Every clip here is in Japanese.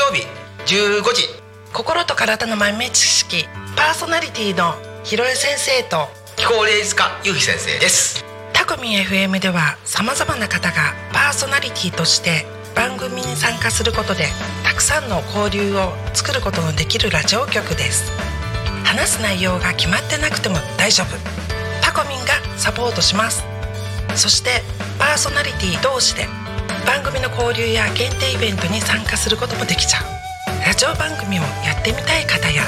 曜日15時。心と体の豆知識。パーソナリティのひろえ先生と。気候霊術家ゆうひ先生です。タコミン FM ではさまざまな方がパーソナリティとして番組に参加することでたくさんの交流を作ることのできるラジオ局です。話す内容が決まってなくても大丈夫。タコミンがサポートします。そしてパーソナリティ同士で番組の交流や限定イベントに参加することもできちゃう。ラジオ番組をやってみたい方や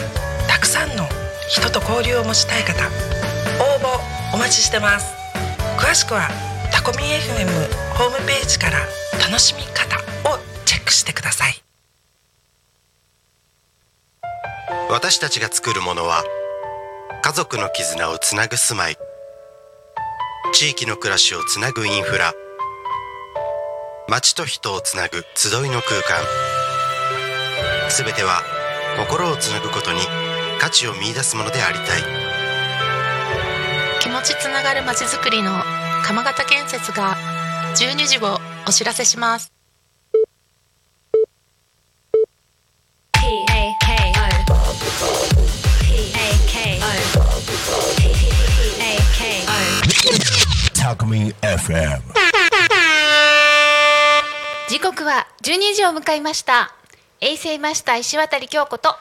たくさんの人と交流を持ちたい方応募お待ちしてます。詳しくはタコミ FM ホームページから楽しみ方をチェックしてください。私たちが作るものは家族の絆をつなぐ住まい。地域の暮らしをつなぐインフラ。街と人をつなぐ集いの空間。すべては心をつなぐことに価値を見いだすものでありたい。気持ちつながるまちづくりの鎌形建設が12時をお知らせします。は12時を迎えました。衛星マスター石渡京子と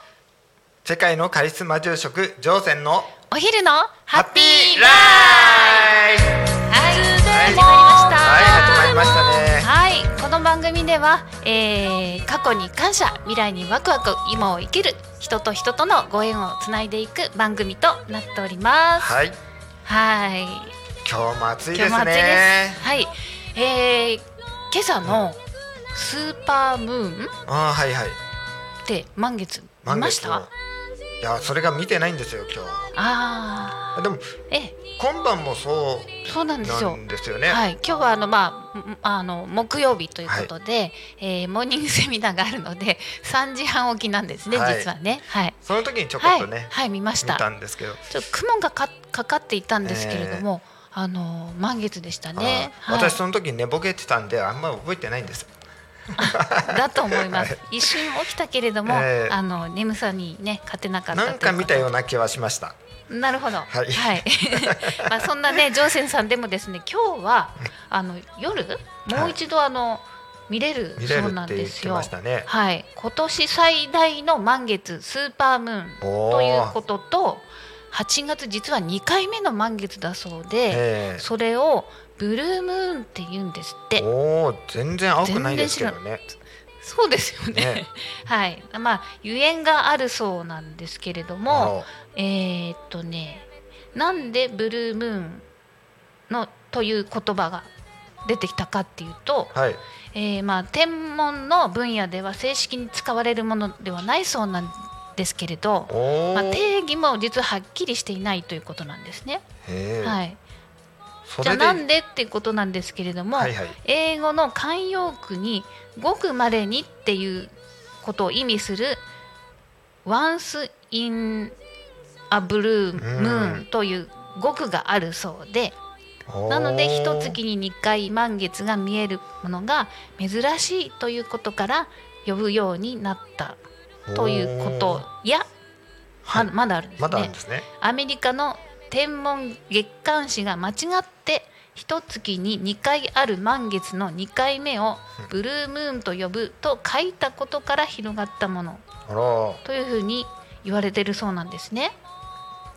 世界のカリスマ住職乗船のお昼のハッピーラライフ。はい始まりました。はい始まりましたね。はいこの番組では、えー、過去に感謝未来にワクワク今を生きる人と人とのご縁をつないでいく番組となっております。はい。はい。今日も暑いです今日も暑いです。ねはい。えー、今朝のスーパームーン？あーはいはい。って満月。見ました？いやそれが見てないんですよ今あ日でもーえ。今晩もそそうなんうですよ。ですよね。はい、今日はあのまあんあの木曜日ということで、えーモーニングセミナーがあるので3時半起きなんですね、はい。実はね。はい。その時にちょこはい、っとね、はい、見まし見た。たんですけど。ちょっと雲がかかかっていたんですけれども、あの満月でしたね。あー。はい。私その時寝ぼけてたんであんまり覚えてないんです だと思います。は一瞬起きたけれども、えーあの眠さにね勝てなかったなんか見たような。な気はしました。なるほど。はい。まあそんなね ジョーセンさんでもですね今日はあの夜もう一度あの、見れる見れそうなんですよ。ね。はい、今年最大の満月スーパームーンということと8月実は2回目の満月だそうで、えそれをブルームーンって言うんですって。えおお全然青くないですけどね。そうですよね。ね。はい。まあゆえんがあるそうなんですけれどもえーっとねなんでブルームーンのという言葉が出てきたかっていうと、あはい。えーまあ天文の分野では正式に使われるものではないそうなんですけれど、まあ、定義も実ははっきりしていないということなんですね。はい、じゃあなんでっていうことなんですけれども、はいはい。英語の慣用句に「ごくまれに」っていうことを意味する「once in a blue う moon ん」という語句があるそうでなので一月に2回満月が見えるものが珍しいということから呼ぶようになったということやはいままだあるんですね。んですね。アメリカの天文月刊誌が間違って一月に2回ある満月の2回目をブルームーンと呼ぶと書いたことから広がったもの。というふうに言われてるそうなんですね。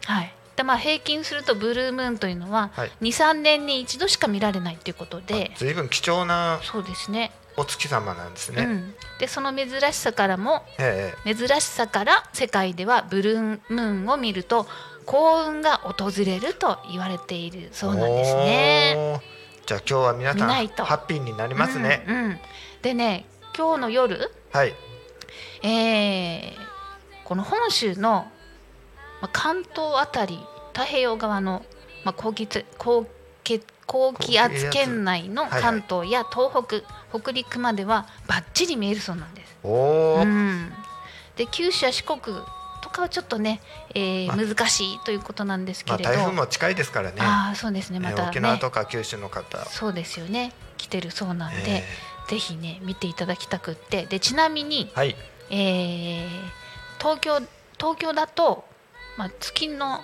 はい。でまあ、平均するとブルームーンというのははい。23年に一度しか見られないということで。ずいぶん貴重なそうですね。お月様なんですね、うん、でその珍しさからもええ。珍しさから世界ではブルームーンを見ると幸運が訪れると言われているそうなんですね。じゃあ今日は皆さんハッピーになりますね、うんうん。でね今日の夜、はい。えーこの本州のまあ関東あたり太平洋側の、まあ、高気圧高気高気圧圏内のはいはい。関東や東北、北陸まではバッチリ見えるそうなんです。おお、うん、で九州や四国とかはちょっとね、えーまあ。難しいということなんですけまあれど、台風も近いですからね。ああそうですね。またえー沖縄ねとか九州の方、そうですよね。来てるそうなんで、えぜひね見ていただきたくって。でちなみにーはい。えー東京東京だと、まあ、月の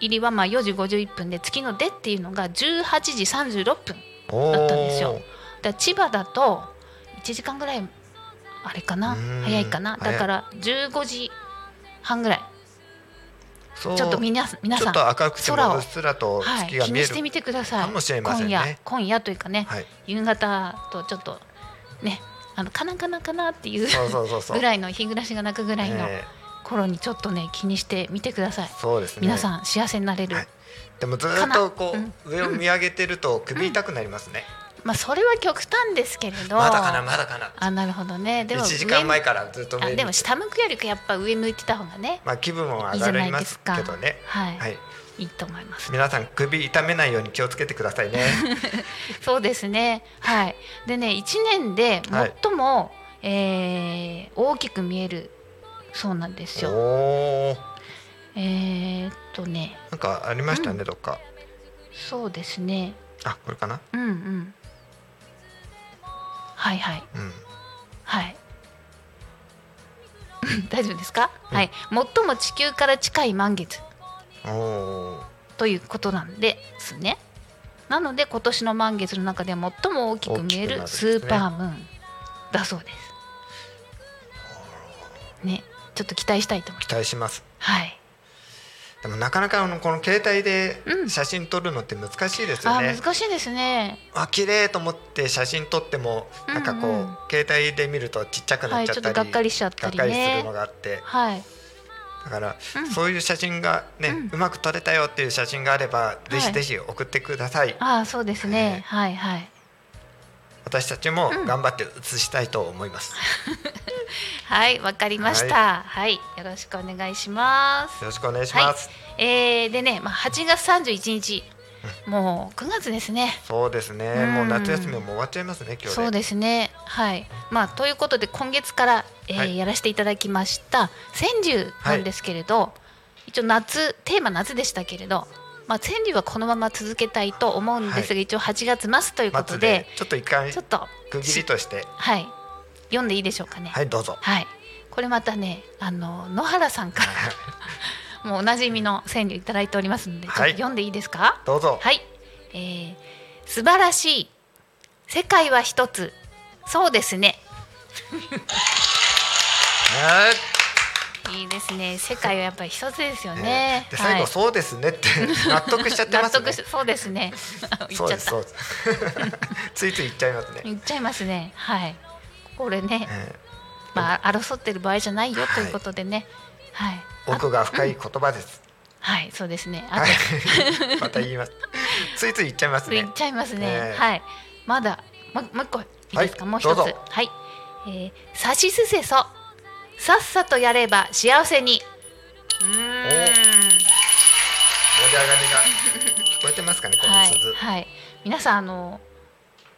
入りはまあ4時51分で月の出っていうのが18時36分おだったんですよ。ー。で千葉だと1時間ぐらいあれかな？早いかな？だから15時半ぐらい。ちょっと皆さん皆さんちょっと赤くてもうっすらとはい、月が見える、気にしてみてください。かもしれませんね。今夜今夜というかね、はい。夕方とちょっとねあのカナカナカナっていうぐらいの日暮らしが鳴くぐらいのえ頃にちょっとね気にしてみてください、ーそうですね。皆さん幸せになれる、はい。でもずっとこかう上を見上げてると首痛くなりますね、まあそれは極端ですけれど。まだかなまだかな。あなるほどね。でも1時間前上からずっとでも下向くよりかやっぱ上向いてた方がね。まあ気分も上がりまですけどね。はい、はい。い、いと思います。皆さん首痛めないように気をつけてくださいね。そうですね。はい。でね1年ではい。最も、えー大きく見えるそうなんですよ。おー。えー、っとね。なんかありましたね、どっか。そうですね。あこれかな？うんうんはいはい。うん。はい。大丈夫ですか、はい。最も地球から近い満月。ということなんですね。なので今年の満月の中で最も大きく見えるスねーパームーンだそうです。ね。ちょっと期待したいと思います。期待します。はいでもなかなかあのこの携帯でうん。写真撮るのって難しいですよあね、難しいですね。あ綺麗と思って写真撮ってもなんかこう、うんうん携帯で見るとちっちゃくなっちゃったり、はいちょっとがっかりしちゃったりね。がっかりするのがあって。はい。だから、うん。そういう写真がね、うん。うまく撮れたよっていう写真があれば、ぜひぜひ送ってください。ああそうですね。はいはい。私たちもうん。頑張って写したいと思います、はいわかりました。はい、よろしくお願いします。よろしくお願いします、えー、でね、まあ、8月31日、もう9月ですね。そうですね、うん。もう夏休みも終わっちゃいますね今日で。そうですね。はい。まあということで今月から、えーはい。やらせていただきました。川柳なんですけれど、一応夏テーマ夏でしたけれど、まあ川柳はこのまま続けたいと思うんですが、は一応8月末ということ末ででちょっと一回ちょっと区切りとして。はい読んでいいでしょうかね。はいどうぞ。はい。これまたねあの野原さんから もうおなじみの川柳いただいておりますので、はい。読んでいいですか？どうぞ。はい、えー、素晴らしい世界は一つ。そうですね。はい。いいですね。世界はやっぱり一つですよね。で最後、そうですねって 納得しちゃってますね。納得しそうですね。言っちゃった。ついつい言っちゃいますね、言っちゃいますね。はいこれね、えまあ争ってる場合じゃないよということでね。はい、ー奥が深い言葉です、はいそうですね。あと、はい。また言います。ついつい言っちゃいますね。言っちゃいますね、ええ。はい。まだももう一個いいですか、はい。もう一つ。はい、えー、さしすせそ。さっさとやれば幸せに。うーん。盛り上がりが聞こえてますかねこのはい。鈴はい。皆さんあの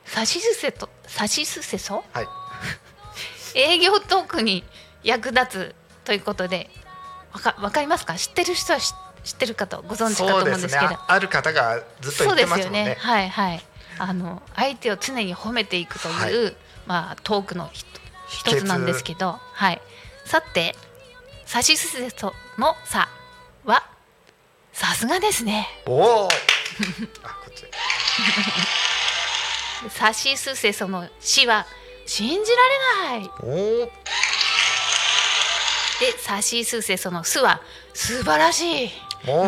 さしすせとさしすせそ？はい、営業トークに役立つということでわかわかりますか？知ってる人は知知ってるかとご存知かと思そううんですけど。あある方がずっと言ってますもんね。はいはい。あの相手を常に褒めていくという、まあトークの一つなんですけどはい。さてさしすせそのさはさすがですね。おおさ しすせその死は信じられない。でさしすせそのすは素晴らしい。おお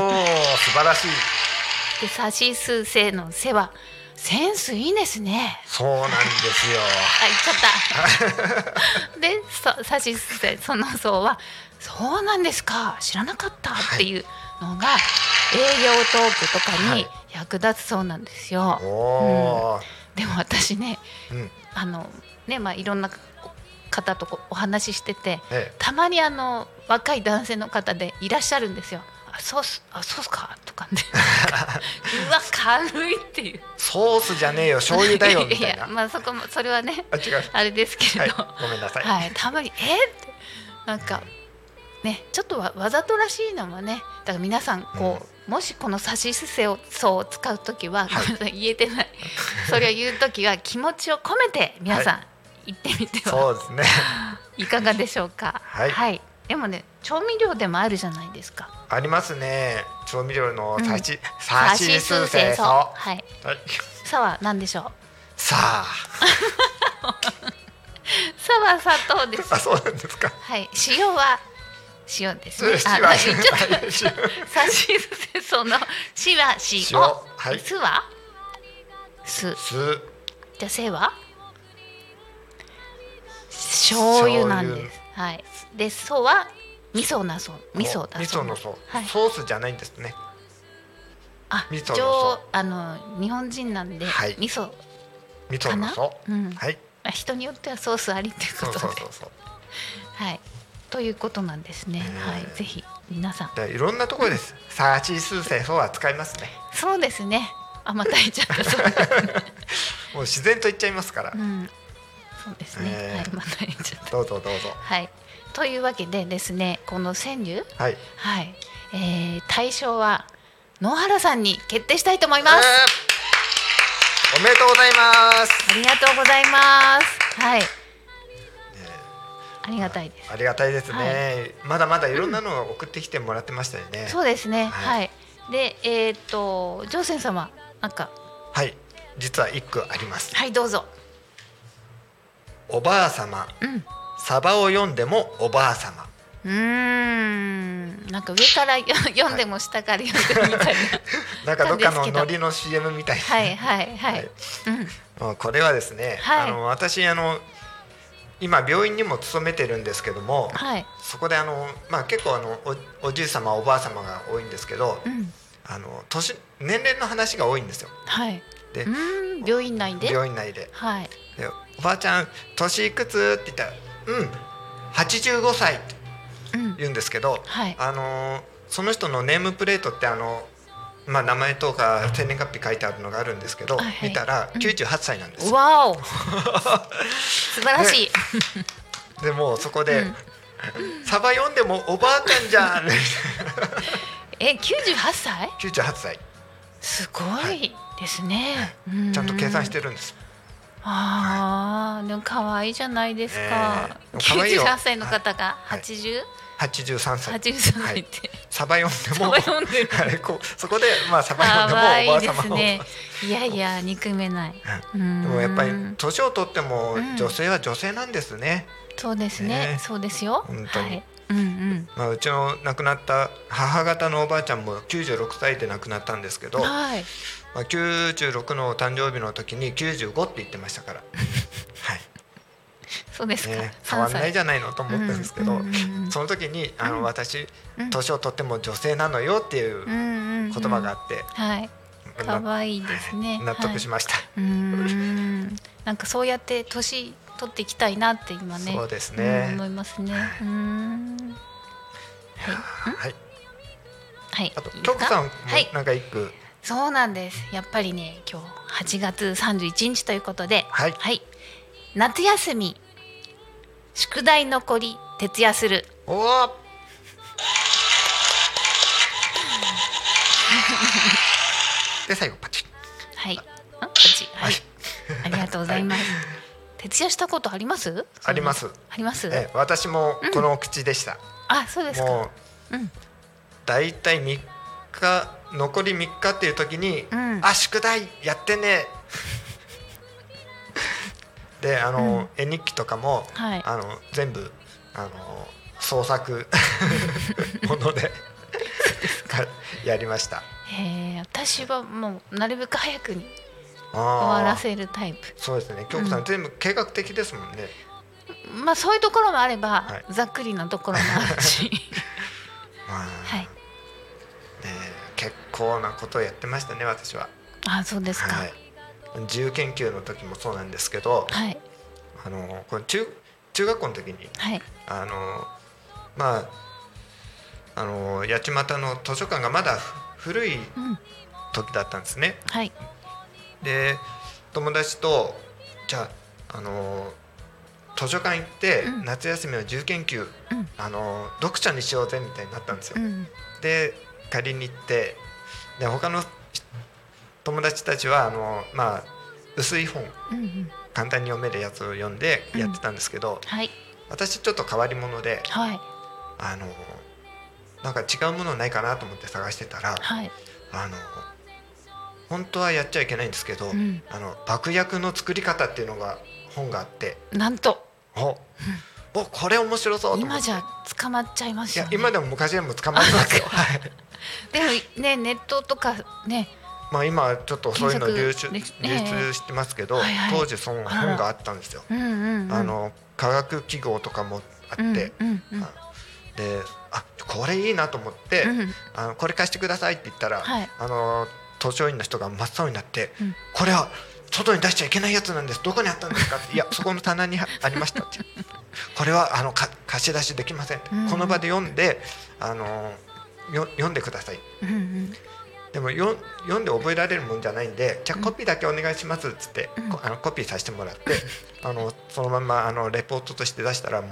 素晴らしい。でさしすせのせはセンスいいですね。そうなんですよ。あ言っちゃった。でささしすせそのそうはそうなんですか。知らなかった。っていうのが、営業トークとかにはい。役立つそうなんですよ、おおでも私ねうん。あのねまあいろんな方とお話ししててえたまにあの若い男性の方でいらっしゃるんですよ。あそうっすあそうっすか？とかね うわ軽いっていう。ソースじゃねえよ醤油だよみたいな。やまあそこもそれはねあ違う。あれですけはいれど、ごめんなさい、はい、たまにえーって。なんかねちょっとわわざとらしいのはねだから皆さんこう、もしこのさしすせをそうを使う時は、ごめんなさい言えてないそれを言う時は気持ちを込めて皆さん言ってみてはそうですね いかがでしょうか？はいでもね調味料でもあるじゃないですか。ありますね調味料のさし、ささしすせそは。はいさは何でしょう？さあ さは砂糖です。あそうなんですかはい。塩は塩ですね。塩あ、ちゃった。塩さしすせそのしは塩。塩はいすは？す。すじゃあせは？醤油なんです。はい。でそは味噌なそう。味噌だ味。噌のそう、はい。ソースじゃないんですねあ、味噌のあの日本人なんで、はい味噌味噌のそう、うんはいあ人によってはソースありってことで、そうそうそうはい。ということなんですね。えーはい。ぜひ皆さん。でいろんなところですさしすせそは使いますねそうですね。あまた言っちゃった。もう自然と言っちゃいますから、うん。そうですね。えーはい。また言っちゃった。どうぞどうぞはい。というわけでですね、この川柳、はいはい、えー、大賞は野原さんに決定したいと思います。えーおめでとうございますありがとうございます。はい。ありがたいです。ありがたいですね、はまだまだいろんなのを送ってきてもらってましたよね、そうですね。ははい。で、えーっと、ジョーセン様、なんか、はい実は一句ありますはい、どうぞ。おばあ様うん。サバを読んでもおばあ様うーん。なんか上からよ読んでも下から読んでもみたいな。なんかどっかのノリの CM みたいな、はいはいはい。はいうん。これはですね、はいあの私あの今病院にも勤めてるんですけどもはい。そこであの、まあ、結構あのおおじい様おばあ様が多いんですけどうん。あの年年齢の話が多いんですよはい。で。病院内で？病院内ではい。で「おばあちゃん年いくつ?」って言ったら「うん85歳」ってうん。言うんですけど、はい。あのーその人のネームプレートってあの、まあ、名前とか生年月日書いてあるのがあるんですけど、はいはい見たらうん98歳なんですよ。わお。素晴らしい。でもうそこで、うんサバ読んでもおばあちゃんじゃん え、九十八歳？98歳すごいですね。うちゃんと計算してるんです。ああ、でも可愛いじゃないですか。九十八歳の方がはい八十？83歳八十三はい歳って。サバ読んでもサバ読んでるはいこうそこでまあサバ読んで可もおばあ様を、ね。いやいや憎めない。はいうんでもやっぱり年を取ってもうん女性は女性なんですね。そうですねね。そうですよ。本当にはい。うんうん。まあ、うちの亡くなった母方のおばあちゃんも96歳で亡くなったんですけど、まはい。あ、96のお誕生日の時に95って言ってましたから、はい。そうですか。ね、変わんないじゃゃないのと思ったんですけど、その時にあの、私うん。年を取っても女性なのよっていう。言葉があって、はい。な可愛いですね。納得しました、うーん。なんかそうやって年取っていきたいなって今ねそうですね。うん思いますね。うーん。はい、はい。あといいですか？徳さんもはい。なんか一句、そうなんです。やっぱりね今日8月31日ということではい。夏休み宿題残り徹夜する。おお で最後パチッ。はい。あこっちはい。ありがとうございます。徹夜したことあります？あります。あります？え私もこの口でした、あそうですか。もう、うん。だいたい3日残り3日っていう時に「うん。あ宿題やってね」であの、絵日記とかも、はい。あの全部あの創作 ものでは いやりました。へえ私はもうなるべく早くに終終わらせるタイプ。そうですね。京子さん、うん。全部計画的ですもんね。まあそういうところもあれば、はい。ざっくりなところもあるし。まあ。はい構なことをやってましたね私は。あそうですか。は、はい。い自由研究の時もそうなんですけどはい。あのこれ中中学校の時にあのまああの八街の図書館がまだふ古いうん時だったんですね。はい。で友達とじゃああの図書館行って、うん。夏休みの自由研究、うん。あの読者にしようぜみたいになったんですよ。うん。で借りに行ってで他の友達たちはあの、まあ、薄い本うんうん。簡単に読めるやつを読んでやってたんですけど、はい。私ちょっと変わり者で、はい。あのなんか違うものないかなと思って探してたら、はい。あの本当はやっちゃいけないんですけど、うん。あの爆薬の作り方っていうのが本があって。なんと。おおこれ面白そうと思って。今じゃ捕まっちゃいますよね。いや今でも昔でも捕まってますよ、はいでもねネットとかね。まあ、今はちょっとそういうの流出流で出してますけど、当時その本があったんですよ。あの科学記号とかもあって、であこれいいなと思って、うんあのこれ貸してくださいって言ったら、はい。あの図書院の人が真っ青になって、うん。これは外に出しちゃいけないやつなんです。どこにあったんですかっていやそこの棚にありましたって。これはあのか貸し出しできません、うん。この場で読んであのよ読んでください。うんうん。でもよ読んで覚えられるもんじゃないんでじゃあコピーだけお願いしますっつって、こあのコピーさせてもらって あのそのままあのレポートとして出したらもう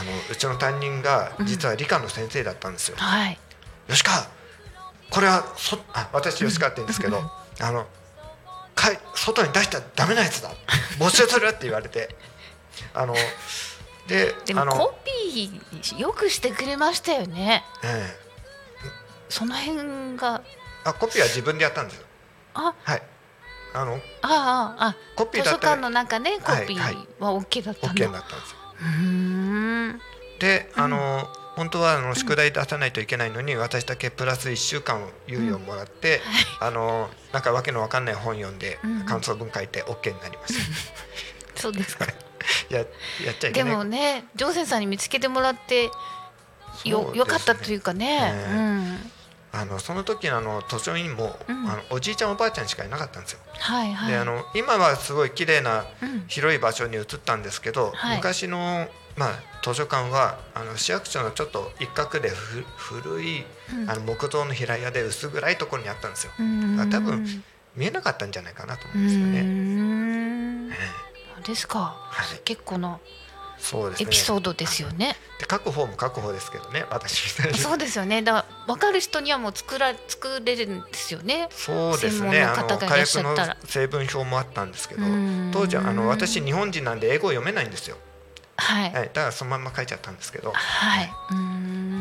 あのうちの担任が実は理科の先生だったんですよ。はい。吉川これはそあ私吉川って言うんですけど、あのかい外に出しちゃダメなやつだ。没収するって言われてあのででもコピーよくしてくれましたよね。ええ。その辺が。あコピーは自分でやったんですよ。あ。はい。あのあああコピー図書だったら館の中ねコピーはいは OK だったんだ、OK だったんですよ。うーん。であの、本当はあの宿題出さないといけないのに、私だけプラス1週間猶予をもらって、あのなんかわけのわかんない本読んで、うん感想文書いて OK になりまし そうですか。た ややっちゃいけでない。もねジョーセンさんに見つけてもらってよ,、ね。よかったというかね。ねうん。あのその時のあの図書院も、うん。あのおじいちゃんおばあちゃんしかいなかったんですよ。はいはい。であの今はすごい綺麗なうん広い場所に移ったんですけど、はい。昔の、まあ、図書館はあの市役所のちょっと一角でふ古い、うん。あの木造の平屋で薄暗いところにあったんですよ。うーんあ多分見えなかったんじゃないかなと思ううんですよね。ですか、はい結構なえそうですね。エピソードですよねで書く方も書く方ですけどね、私みたいに。そうですよねだから分かる人にはもう作ら作れるんですよねそうです専門ね。あのの方がいら火薬のっしゃったら成分表もあったんですけどうん、当時はあの私日本人なんで英語を読めないんですよ。はいはい、だからそのまんま書いちゃったんですけど。はい。うーん。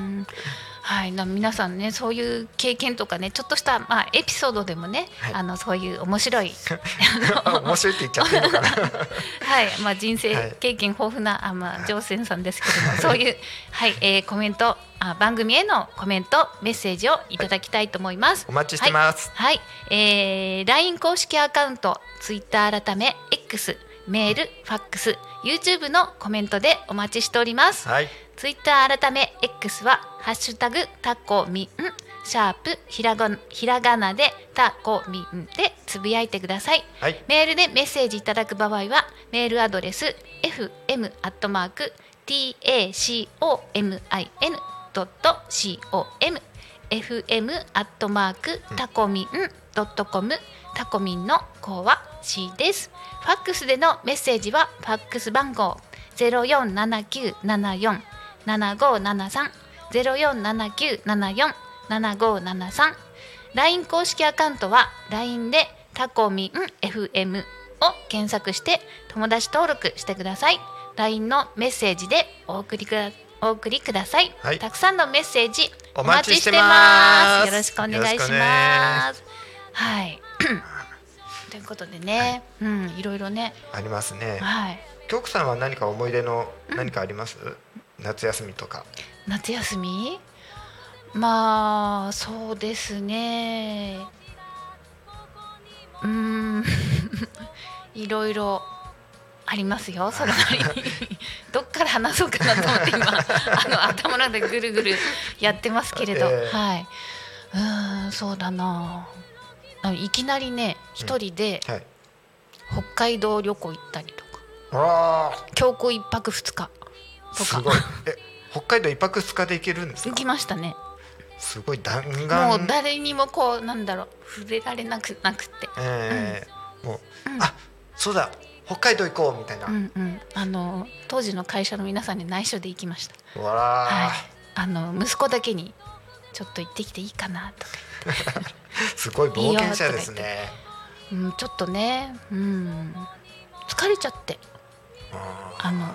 はい、な皆さんねそういう経験とかねちょっとしたまあエピソードでもね、はいあのそういう面白い あ面白いって言っちゃっていいのかな。はいまあ人生はい経験豊富な、あまあジョーセンさんですけどもそういう はい、えーコメントあ番組へのコメントメッセージをいただきたいと思います。お待ちしてます。はい、えー、LINE 公式アカウント、Twitter 改め X、メール、ファックス、YouTube のコメントでお待ちしております。はい。ツイッター改め X はハッシュタグタコミンシャープひらがひらがなでタコミンでつぶやいてください。はい。メールでメッセージいただく場合はメールアドレス fm アットマーク tacomin ドット com fm アットマークタコミンドットコムタコミンの項は C です。ファックスでのメッセージはファックス番号ゼロ四七九七四七五七三ゼロ四七九七四七五七三。LINE 公式アカウントは LINE でタコミン FM を検索して友達登録してください。LINE のメッセージでお送りくだお送りください、はい。たくさんのメッセージおお待待ちしてまます。すよろしくお願いします。はい。ということでね、うんいろいろね。ありますね。はい。京子さんは何か思い出の何かあります？夏休みとか。夏休み？まあそうですね。うーん。いろいろありますよそれなり。に どっから話そうかなと思って今 あの頭の中でぐるぐるやってますけれど、ええ。はい。うーんそうだな。あいきなりね一人ではい。北海道旅行行ったりとか。あ強行一泊二日。あ、とかすごい。え、北海道一泊二日で行けるんです行か？きましたねすごい弾もう丸。誰にもこうなんだろう触れられなくなくて、ええもう、うんあ、そうだ。北海道行こうみたいな。うんうん、あの当時の会社の皆さんに内緒で行きました。わはいあ、。あの息子だけにちょっと行ってきていいかなとか、すごい冒険者ですね。うん、ちょっとね、うん、疲れちゃってああの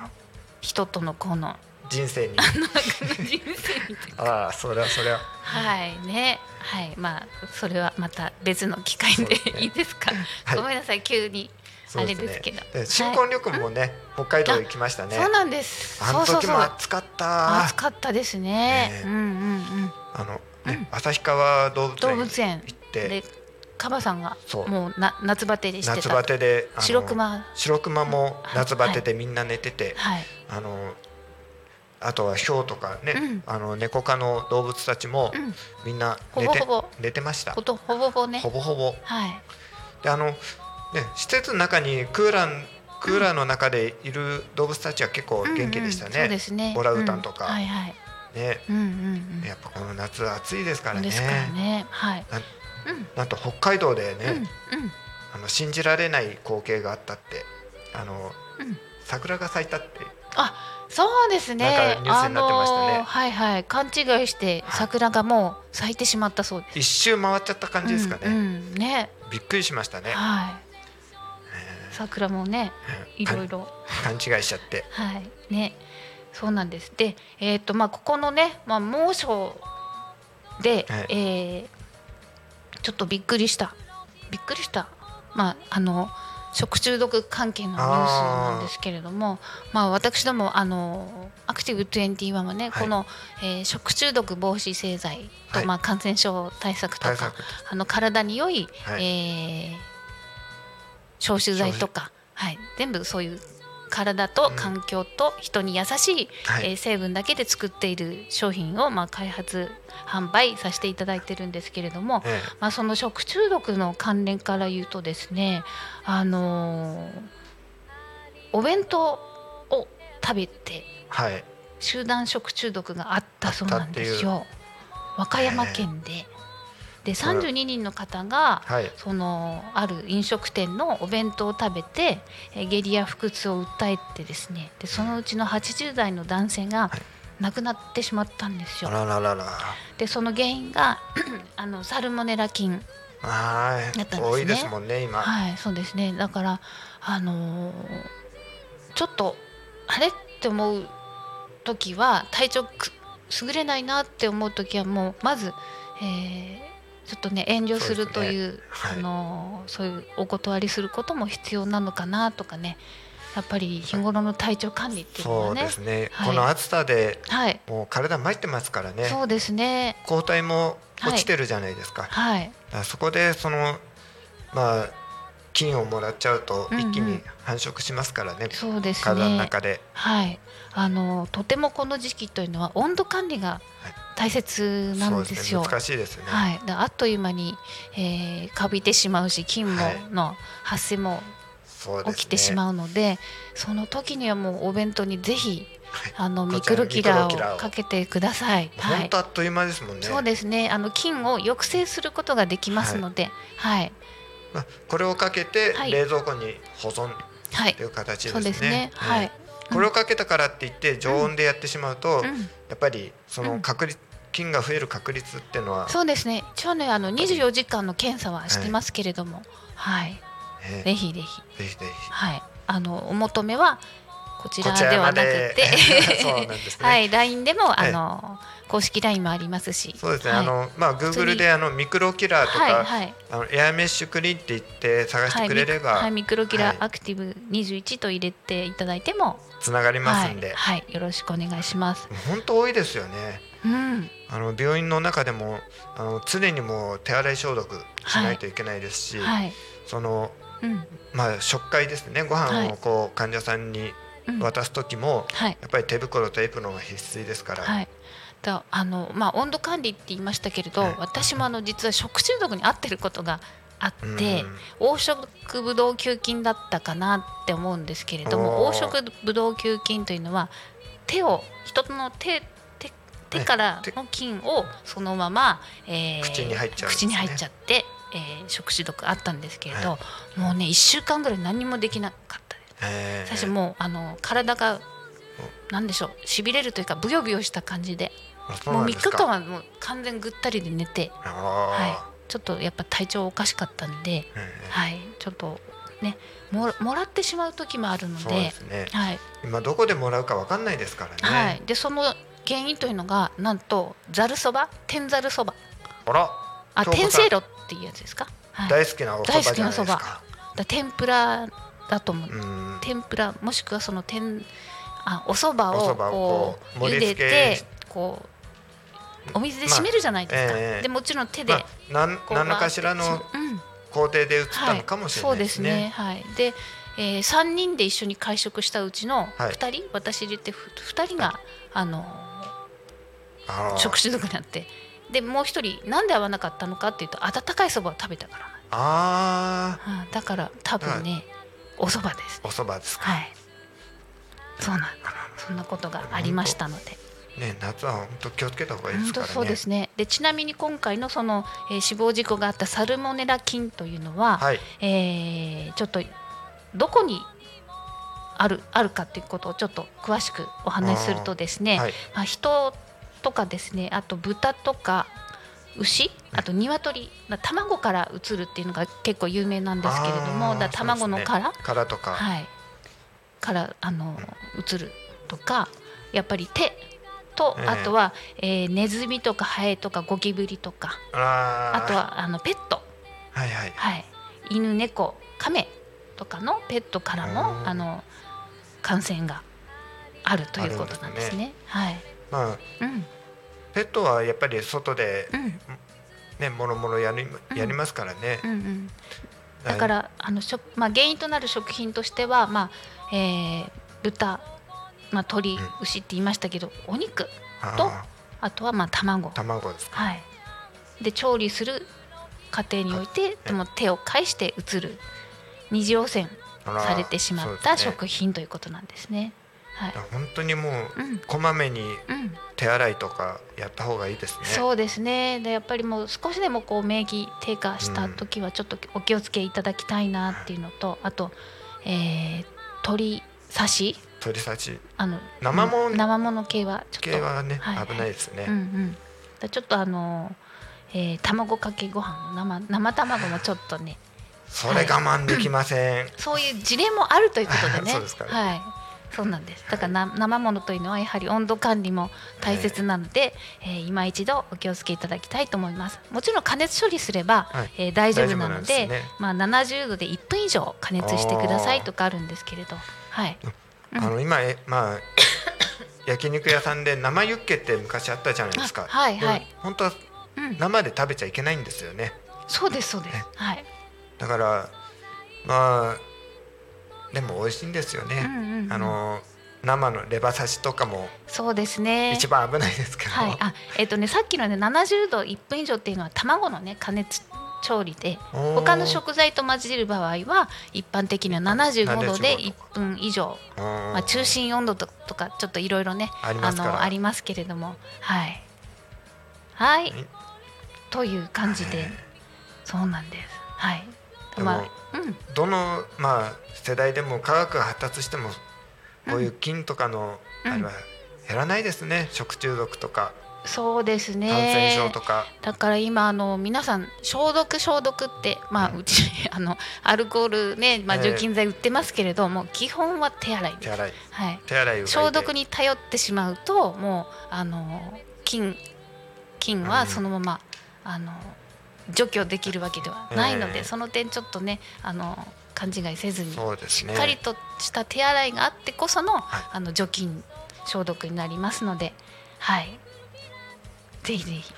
人とのこの人生に。人生にああそれはそれは。はいね。はい。まあそれはまた別の機会でね。いいですか、はい。ごめんなさい。急に。あれですけど。で新婚旅行もね、北海道行きましたね。そうなんです。あの時もそうそうそう。暑かった。暑かったですね。ねうんうんうん。あの、ね旭川動物園行ってでカバさんがもうな夏バテでしてた夏バテで白熊。白熊も夏バテでみんな寝てて、はい。あのあとはヒョウとかね、うん。あの猫科の動物たちもうん。みんな寝て,、ほぼ。ほぼ寝てました。ほとほぼほぼね。ほぼほぼ。はい。であの、ね、施設の中にクーラークーラーの中でいる動物たちは結構元気でしたうんうんそうね、ですね。オランウータンとか。うん。はいはい。ね。うんうんうん。やっぱこの夏暑いですからね。ですからね。はいなんと北海道でね、あの信じられない光景があったってあの、うん。桜が咲いたって。あそうですね。なんかニュースになってましたね。あのーはいはい。勘違いしてはい。桜がもう咲いてしまったそう。です一周回っちゃった感じですかね、うんうん。ね。びっくりしましたね、はい。桜もねうんいろいろ。勘違いしちゃって。はい。ね。そうなんです。でえっ、とまあここのねまあ猛暑で、はい。えーちょっとびっくりした。びっくりした。まああの食中毒関係のニュースなんですけれどもまあ私どもあのアクティブ21はね、はい。この、えー食中毒防止製剤と、はい。まあ感染症対策とかあの体に良い、はい。えー消臭剤とか、はい、全部そういう体と環境と人に優しい、はい。えー成分だけで作っている商品を、まあ、開発販売させていただいてるんですけれども、えまあ、その食中毒の関連から言うとですね、あのーお弁当を食べて集団食中毒があったそうなんですよ。和歌山県で。で32人の方がはい。そのある飲食店のお弁当を食べてえー下痢や腹痛を訴えてですねでそのうちの80代の男性がはい。亡くなってしまったんですあよ。らららら。でその原因が あのサルモネラ菌はい。やったんですね。多いですもんね今、はいそうですね。だからあのーちょっとあれって思う時は体調く優れないなって思う時はもうまず、えーちょっとね遠慮するというはい。あのーそういうお断りすることも必要なのかなとかね。やっぱり日頃の体調管理っていうのそうはねですね、はい。この暑さではい。もう体参ってますからね。そうですね。抗体も落ちてるじゃないですか,、はい。だからそこでそのまあ菌をもらっちゃうとうんうん。一気に繁殖しますからね、そうです体のね中で。はい。あのとてもこの時期というのは温度管理が大切なんですよ。そうですね。難しいですよね、はい、であっという間に、えー、かびてしまうし菌もはい。の発生も起きてしまうのでその時にはもうお弁当にぜひはい。あのミクロキラーをかけてください。はい。本当あっという間ですもんね、そうですね。あの菌を抑制することができますので、はいまあ、これをかけてはい。冷蔵庫に保存はい。という形ですね。はい。うんこれをかけたからって言って常温でやってしまうと、うん。やっぱりそうん。の確率、菌が増える確率っていうのは、そうですね。一応ねあの24時間の検査はしてますけれども、はい、ね。ぜひぜひ。ぜひぜひ。はい。あのお求めはこちらで。は なくてね。はい LINE でもはいあの、公式 LINE もありますし。そうですね、はい。あのまあ Google に。であのミクロキラーとか、はいはい。あのエアメッシュクリーンって言って探してくれれば、はい、ミクロキラはいーアクティブ21と入れていただいても、つながりますんで、はい、はい、よろしくお願いします。本当多いですよね。うん、あの病院の中でもあの常にもう手洗い消毒しないといけないですし、はい、そのうん、まあ食会ですね。ご飯をこう患者さんにうん、渡す時も、はい、やっぱり手袋とエプロンが必須ですから、はい。だあのまあ温度管理って言いましたけれど、はい。私もあの実は食中毒に合ってることがあって、うん黄色ブドウ球菌だったかなって思うんですけれども黄色ブドウ球菌というのは手を人の手手手からの菌をそのまま、えー口に入っちゃうね。口に入っちゃって、えー食中毒あったんですけれど、はもうね1週間ぐらい何もできなかった最初もうあの体がなんでしょうしびれるというかブヨブヨした感じでもう3日間はもう完全ぐったりで寝て、あはい、ちょっとやっぱ体調おかしかったんで、はい、ちょっとねももらってしまう時もあるのでね。はい。今どこでもらうかわかんないですからね、はい、でその原因というのがなんとざるそば？天ざるそば。あら。あ天せいろっていうやつですか、はい、大好きなお蕎麦じゃないです大好きなから天ぷらだと思う、うん。天ぷらもしくはその天あお蕎麦をこう茹でてこうお水で締めるじゃないですか、まあええ。でもちろん手でまあ、な何らかしらの工程で移ったのかもしれないですね。はい、そうですね。はい。で、えー、3人で一緒に会食したうちのはい。2人、私入れてふ2人が、あのあー。食中毒になって。でもう一人なんで合わなかったのかっていうと温かいそばを食べたからあなんうんだから多分ね、お蕎麦ですー、お蕎麦ですか。はいそうなんそんなことがありましたのでね、夏は本当気をつけた方がいいですからね。そうですねでちなみに今回のその、えー死亡事故があったサルモネラ菌というのは、はい。えーちょっとどこにあるあるかっていうことをちょっと詳しくお話しするとですね、はい。まあ、人とかですねあと豚とか牛あと鶏だ卵から移るっていうのが結構有名なんですけれどもだ卵の殻、ね。殻とか。はい、からあの移るとかやっぱり手と、ええ。あとは、えーネズミとかハエとかゴキブリとかあとはあのペット。はいはい。はい、犬猫亀とかのペットからもうん。あの感染があるということなんですね。はい、まあうん、ペットはやっぱり外でうん、ねもろもろやりやりますからね。うん、うん。だからあの食まあ原因となる食品としてはまあ、えー豚、まあ鶏、うん牛って言いましたけど、お肉とあとはまあ卵、卵ですか。はい。で調理する過程においてでも手を介して移る二次汚染されてしまった食品ということなんですね。はい。本当にもううん。こまめにうん。手洗いとかやった方がいいですね。そうですね。でやっぱりもう少しでもこう免疫低下した時はちょっとお気をつけいただきたいなっていうのと、あと、えー、鶏刺し。鳥刺し。あの生もんうん生もの系はちょっと系はねはい危ないですね。うんうん、だちょっとあの、えー、卵かけご飯の生生卵もちょっとねそれ我慢できません。そういう事例もあるということでね。そうですか。はいそうなんです。だからな生ものというのはやはり温度管理も大切なので、えー今一度お気をつけいただきたいと思います。もちろん加熱処理すれば、はい。えー大丈夫なのでね。まあ、70度で1分以上加熱してくださいとかあるんですけれど。はい。うん。あの今えまあ 焼肉屋さんで生ユッケって昔あったじゃないですか。あはいはい。本当はうん、生で食べちゃいけないんですよね。そうですそうです。ねはい、だからまあでも美味しいんですよね。うんうんうん。あの生のレバ刺しとかもそうですね。一番危ないですけど。はい、あえっ、とねさっきのね70度1分以上っていうのは卵のね加熱調理で他の食材と混じる場合は一般的には75度で75 1分以上、うんまあ、中心温度ととかちょっといろいろねありますから。のありますけれども。はい。はい。はい。という感じで。そうなんです。はいでもまあうん。どのまあ世代でも科学が発達してもこういう菌とかのうん。あれは減らないですね。食中毒とか。そうですね。感染症とか。だから今あの皆さん消毒消毒ってまあうち あのアルコールねまあええ。除菌剤売ってますけれども基本は手洗いです。手洗い。はい。手洗い消毒に頼ってしまうともうあの菌菌はそのままあの除去できるわけではないので、ええその点ちょっとねあの勘違いせずに。しっかりとした手洗いがあってこその、はいあの除菌消毒になりますので、はい。ぜひぜひ、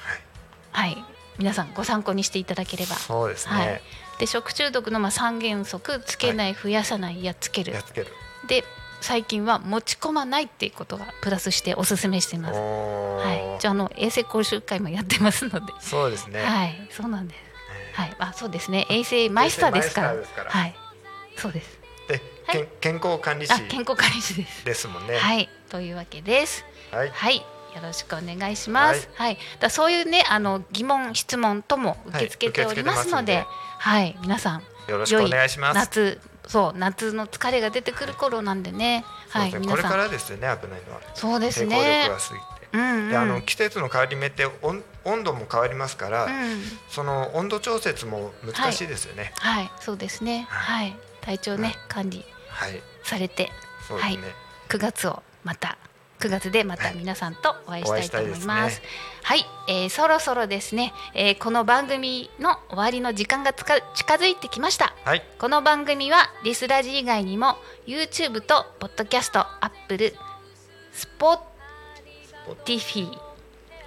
はい、皆さんご参考にしていただければ。そうですね。はいで食中毒のまあ三原則つけない、増やさないやっつけるやっつける。で最近は持ち込まないっていうことがプラスしておすすめしています。おはい、ーじゃああの衛生講習会もやってますので、そうですね。はい、そうなんです。はい、あ、そうですね。衛生マイスターですから。からはい、そうです。で、けん健康管理士あ、健康管理士です。ですもんね。はい、というわけです。はい。はい、よろしくお願いします。はい、だそういうね、あの疑問質問とも受け付けておりますので、はいはい、皆さんよろしくお願いします。夏、そう夏の疲れが出てくる頃なんでね、はい、これからですよね、危ないのは。そうです抵抗ね力が。過ぎて。うんうん、であの季節の変わり目って温温度も変わりますから、うん、その温度調節も難しいですよね。はい、そうですね。はい、体調ね管理はい。されて、はいそうですね、9月をまた9月でまた皆さんとお会いしたいと思います。いいですねはい、えーそろそろですね、えーこの番組の終わりの時間がつか近づいてきました。はいこの番組はリスラジ以外にも YouTube と Podcast、Apple、Spotify、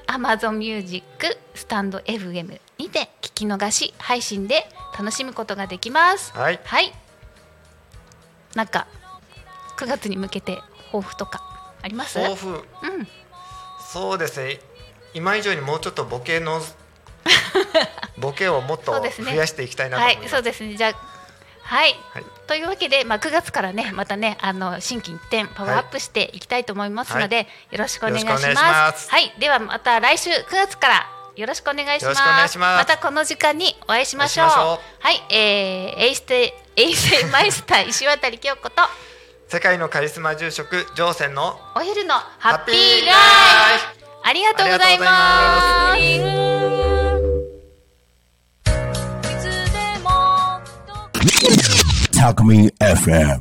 Amazon Music、スタンド FM にて聞き逃し配信で楽しむことができます。はいはい。なんか9月に向けて抱負とかあります？抱負うん。そうですね。今以上にもうちょっとボケの ボケをもっと増やしていきたいなとはい思います、そうですね。じゃあはい。はい。というわけで、まあ、9月からねまたねあの新規一点パワーアップしていきたいと思いますので、よろしくお願いします。ます。はい。ではまた来週9月からよろしくお願いします。ます。たこの時間にお会いしましょう。いょはい。えー、エイステ衛生マイスター石渡京子と世界のカリスマ住職ジョーセンのお昼のハハッピーライフ。ありがとうございます。ありがとうございます。Talk Me FM.